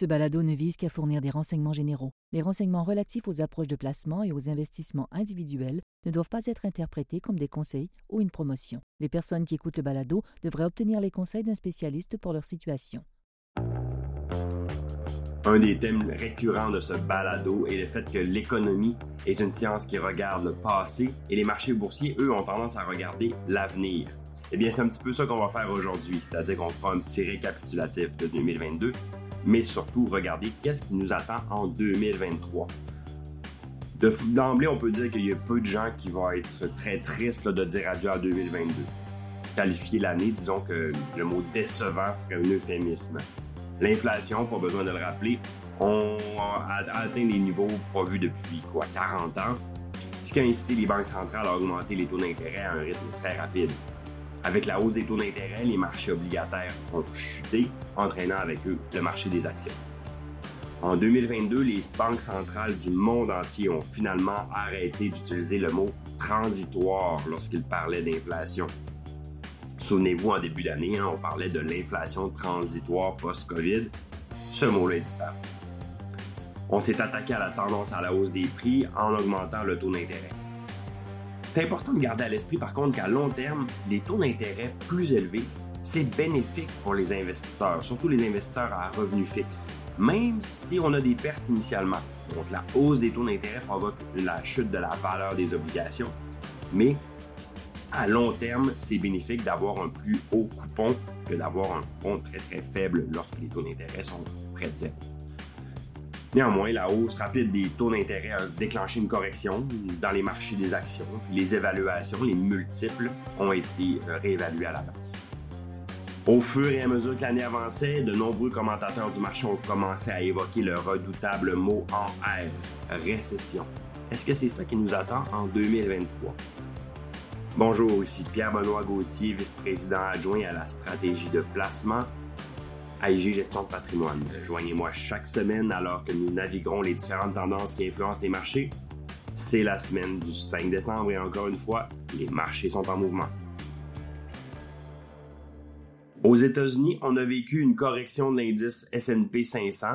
Ce balado ne vise qu'à fournir des renseignements généraux. Les renseignements relatifs aux approches de placement et aux investissements individuels ne doivent pas être interprétés comme des conseils ou une promotion. Les personnes qui écoutent le balado devraient obtenir les conseils d'un spécialiste pour leur situation. Un des thèmes récurrents de ce balado est le fait que l'économie est une science qui regarde le passé et les marchés boursiers, eux, ont tendance à regarder l'avenir. Eh bien, c'est un petit peu ça qu'on va faire aujourd'hui, c'est-à-dire qu'on fera un petit récapitulatif de 2022 mais surtout regarder qu'est-ce qui nous attend en 2023. D'emblée, on peut dire qu'il y a peu de gens qui vont être très tristes de dire adieu à 2022. Qualifier l'année, disons que le mot décevant serait un euphémisme. L'inflation, pas besoin de le rappeler, on a atteint des niveaux pas vus depuis quoi, 40 ans, ce qui a incité les banques centrales à augmenter les taux d'intérêt à un rythme très rapide. Avec la hausse des taux d'intérêt, les marchés obligataires ont chuté, entraînant avec eux le marché des actions. En 2022, les banques centrales du monde entier ont finalement arrêté d'utiliser le mot transitoire lorsqu'ils parlaient d'inflation. Souvenez-vous, en début d'année, hein, on parlait de l'inflation transitoire post-COVID. Ce mot-là est disparu. On s'est attaqué à la tendance à la hausse des prix en augmentant le taux d'intérêt. C'est important de garder à l'esprit par contre qu'à long terme, les taux d'intérêt plus élevés, c'est bénéfique pour les investisseurs, surtout les investisseurs à revenus fixes, même si on a des pertes initialement. Donc la hausse des taux d'intérêt provoque la chute de la valeur des obligations, mais à long terme, c'est bénéfique d'avoir un plus haut coupon que d'avoir un coupon très très faible lorsque les taux d'intérêt sont près de zéro. Néanmoins, la hausse rapide des taux d'intérêt a déclenché une correction dans les marchés des actions. Les évaluations, les multiples, ont été réévalués à la baisse. Au fur et à mesure que l'année avançait, de nombreux commentateurs du marché ont commencé à évoquer le redoutable mot en R, récession. Est-ce que c'est ça qui nous attend en 2023? Bonjour, ici Pierre-Benoît Gauthier, vice-président adjoint à la stratégie de placement AIG Gestion de patrimoine. Joignez-moi chaque semaine alors que nous naviguerons les différentes tendances qui influencent les marchés. C'est la semaine du 5 décembre et encore une fois, les marchés sont en mouvement. Aux États-Unis, on a vécu une correction de l'indice S&P 500,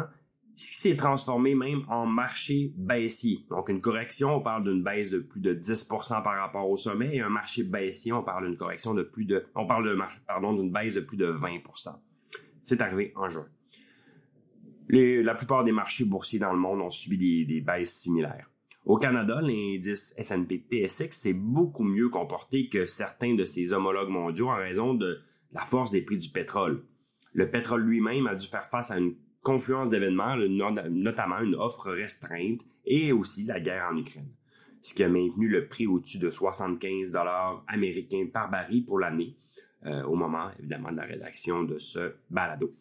ce qui s'est transformé même en marché baissier. Donc une correction, on parle d'une baisse de plus de 10% par rapport au sommet, et un marché baissier, on parle d'une correction de plus de, on parle d'une baisse de plus de 20%. C'est arrivé en juin. la plupart des marchés boursiers dans le monde ont subi des, baisses similaires. Au Canada, l'indice S&P TSX s'est beaucoup mieux comporté que certains de ses homologues mondiaux en raison de la force des prix du pétrole. Le pétrole lui-même a dû faire face à une confluence d'événements, notamment une offre restreinte et aussi la guerre en Ukraine, ce qui a maintenu le prix au-dessus de 75 dollars américains par baril pour l'année, euh, au moment, évidemment, de la rédaction de ce balado.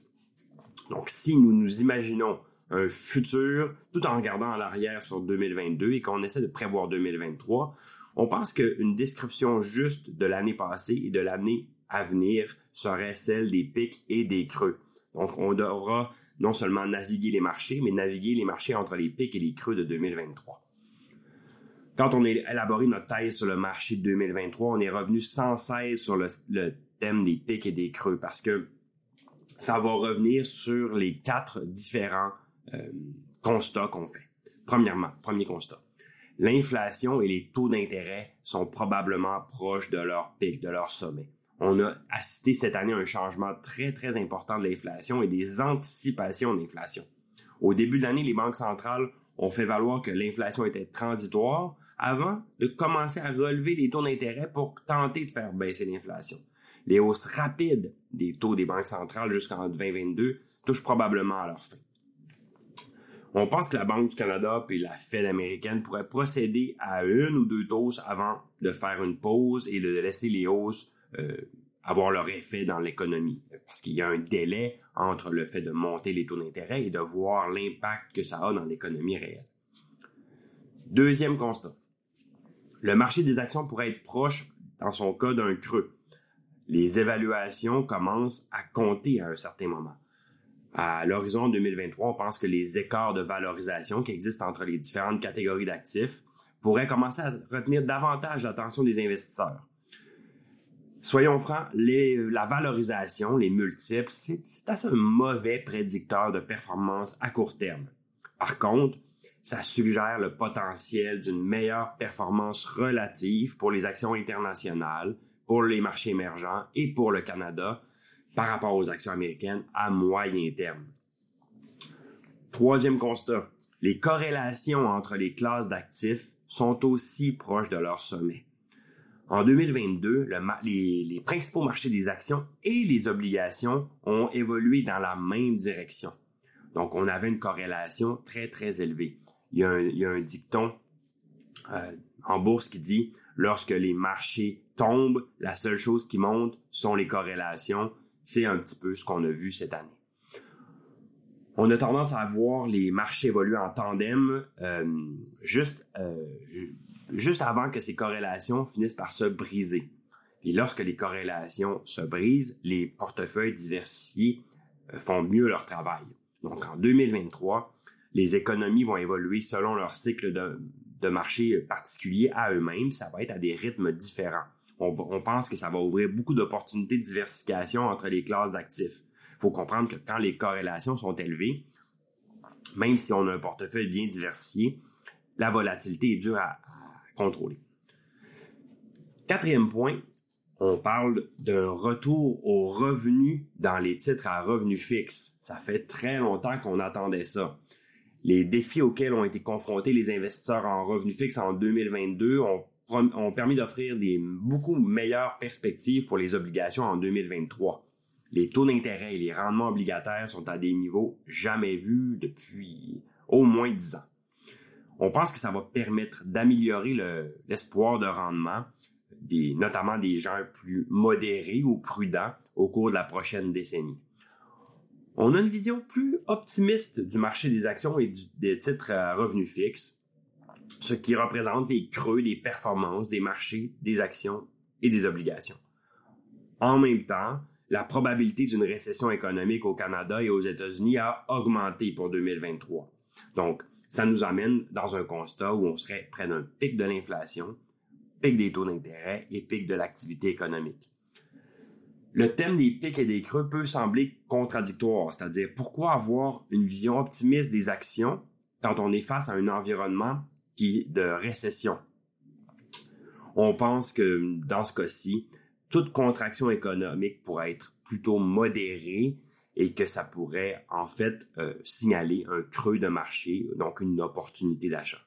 Donc, si nous nous imaginons un futur tout en regardant à l'arrière sur 2022 et qu'on essaie de prévoir 2023, on pense qu'une description juste de l'année passée et de l'année à venir serait celle des pics et des creux. Donc, on devra non seulement naviguer les marchés, mais naviguer les marchés entre les pics et les creux de 2023. Quand on a élaboré notre thèse sur le marché de 2023, on est revenu sans cesse sur le, thème des pics et des creux parce que ça va revenir sur les quatre différents euh, constats qu'on fait. Premièrement, premier constat. L'inflation et les taux d'intérêt sont probablement proches de leur pic, de leur sommet. On a assisté cette année à un changement très, très important de l'inflation et des anticipations d'inflation. Au début de l'année, les banques centrales ont fait valoir que l'inflation était transitoire avant de commencer à relever les taux d'intérêt pour tenter de faire baisser l'inflation. Les hausses rapides des taux des banques centrales jusqu'en 2022 touchent probablement à leur fin. On pense que la Banque du Canada et la Fed américaine pourraient procéder à une ou deux hausses avant de faire une pause et de laisser les hausses euh, avoir leur effet dans l'économie. Parce qu'il y a un délai entre le fait de monter les taux d'intérêt et de voir l'impact que ça a dans l'économie réelle. Deuxième constat. Le marché des actions pourrait être proche, dans son cas, d'un creux les évaluations commencent à compter à un certain moment. À l'horizon 2023, on pense que les écarts de valorisation qui existent entre les différentes catégories d'actifs pourraient commencer à retenir davantage l'attention des investisseurs. Soyons francs, la valorisation, les multiples, c'est assez un mauvais prédicteur de performance à court terme. Par contre, ça suggère le potentiel d'une meilleure performance relative pour les actions internationales, pour les marchés émergents et pour le Canada par rapport aux actions américaines à moyen terme. Troisième constat, les corrélations entre les classes d'actifs sont aussi proches de leur sommet. En 2022, les, principaux marchés des actions et les obligations ont évolué dans la même direction. Donc, on avait une corrélation très, très élevée. Il y a un, dicton euh, en bourse qui dit, lorsque les marchés tombent, la seule chose qui monte sont les corrélations. C'est un petit peu ce qu'on a vu cette année. On a tendance à voir les marchés évoluer en tandem euh, juste euh, juste avant que ces corrélations finissent par se briser. Et lorsque les corrélations se brisent, les portefeuilles diversifiés font mieux leur travail. Donc en 2023, les économies vont évoluer selon leur cycle de, marché particulier à eux-mêmes. Ça va être à des rythmes différents. On, pense que ça va ouvrir beaucoup d'opportunités de diversification entre les classes d'actifs. Il faut comprendre que quand les corrélations sont élevées, même si on a un portefeuille bien diversifié, la volatilité est dure à, contrôler. Quatrième point, on parle d'un retour aux revenus dans les titres à revenus fixes. Ça fait très longtemps qu'on attendait ça. Les défis auxquels ont été confrontés les investisseurs en revenus fixes en 2022 ont, permis d'offrir des beaucoup meilleures perspectives pour les obligations en 2023. Les taux d'intérêt et les rendements obligataires sont à des niveaux jamais vus depuis au moins 10 ans on pense que ça va permettre d'améliorer l'espoir de rendement, notamment des gens plus modérés ou prudents au cours de la prochaine décennie. On a une vision plus optimiste du marché des actions et des titres à revenus fixes, ce qui représente les creux des performances des marchés des actions et des obligations. En même temps, la probabilité d'une récession économique au Canada et aux États-Unis a augmenté pour 2023. Donc, ça nous amène dans un constat où on serait près d'un pic de l'inflation, pic des taux d'intérêt et pic de l'activité économique. Le thème des pics et des creux peut sembler contradictoire, c'est-à-dire pourquoi avoir une vision optimiste des actions quand on est face à un environnement qui de récession? On pense que dans ce cas-ci, toute contraction économique pourrait être plutôt modérée et que ça pourrait en fait euh, signaler un creux de marché, donc une opportunité d'achat.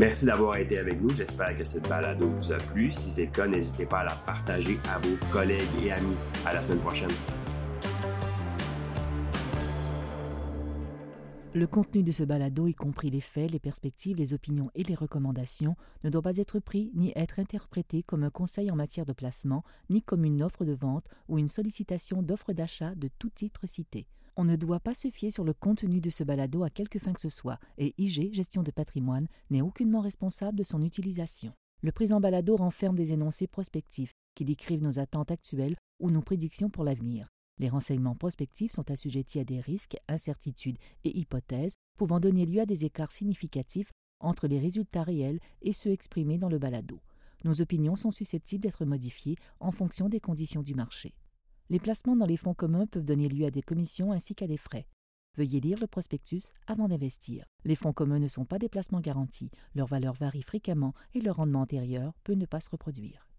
Merci d'avoir été avec nous. J'espère que cette balado vous a plu. Si c'est le cas, n'hésitez pas à la partager à vos collègues et amis. À la semaine prochaine. Le contenu de ce balado, y compris les faits, les perspectives, les opinions et les recommandations, ne doit pas être pris ni être interprété comme un conseil en matière de placement, ni comme une offre de vente ou une sollicitation d'offre d'achat de tout titre cité. On ne doit pas se fier sur le contenu de ce balado à quelque fin que ce soit, et IG, Gestion de patrimoine, n'est aucunement responsable de son utilisation. Le présent balado renferme des énoncés prospectifs qui décrivent nos attentes actuelles ou nos prédictions pour l'avenir. Les renseignements prospectifs sont assujettis à des risques, incertitudes et hypothèses pouvant donner lieu à des écarts significatifs entre les résultats réels et ceux exprimés dans le balado. Nos opinions sont susceptibles d'être modifiées en fonction des conditions du marché. Les placements dans les fonds communs peuvent donner lieu à des commissions ainsi qu'à des frais. Veuillez lire le prospectus avant d'investir. Les fonds communs ne sont pas des placements garantis, leur valeur varie fréquemment et leur rendement antérieur peut ne pas se reproduire.